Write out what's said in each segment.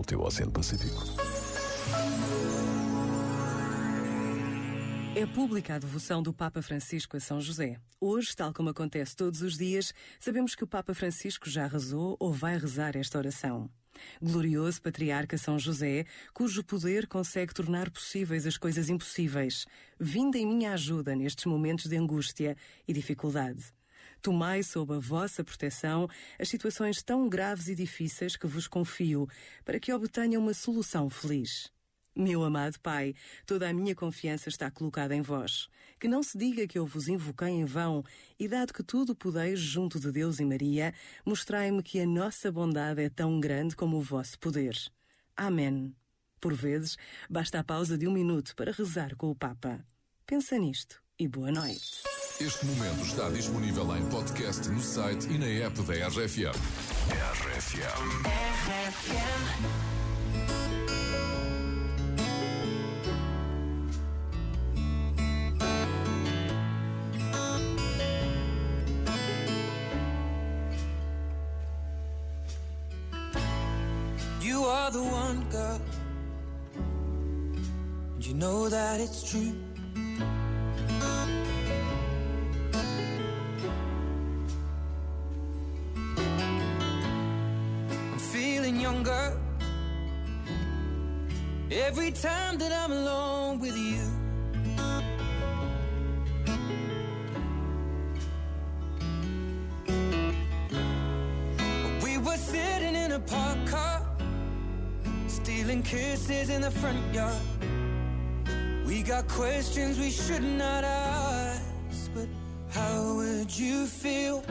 ao teu Oceano Pacífico. É pública a devoção do Papa Francisco a São José. Hoje, tal como acontece todos os dias, sabemos que o Papa Francisco já rezou ou vai rezar esta oração. Glorioso Patriarca São José, cujo poder consegue tornar possíveis as coisas impossíveis, vinda em minha ajuda nestes momentos de angústia e dificuldade. Tomai sob a vossa proteção as situações tão graves e difíceis que vos confio, para que obtenham uma solução feliz. Meu amado Pai, toda a minha confiança está colocada em vós. Que não se diga que eu vos invoquei em vão, e dado que tudo podeis junto de Deus e Maria, mostrai-me que a nossa bondade é tão grande como o vosso poder. Amém. Por vezes, basta a pausa de um minuto para rezar com o Papa. Pensa nisto e boa noite. Este momento está disponível em podcast no site e na app da RFM. RFM. You are the one girl, and you know that it's true. Younger every time that I'm alone with you. We were sitting in a park car, stealing kisses in the front yard. We got questions we should not ask, but how would you feel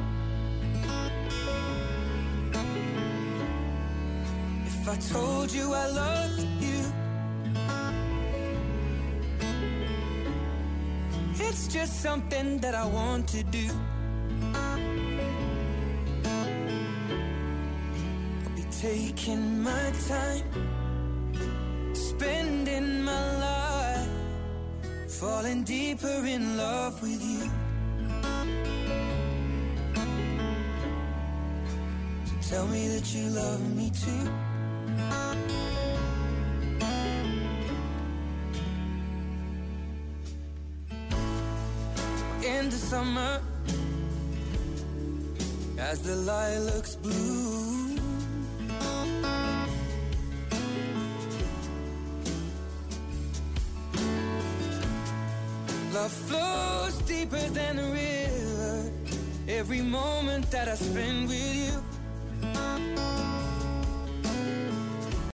I told you I loved you? It's just something that I want to do. I'll be taking my time, spending my life, falling deeper in love with you. Tell me that you love me too. In the summer, as the lilacs blue, Love flows deeper than a river. Every moment that I spend with you.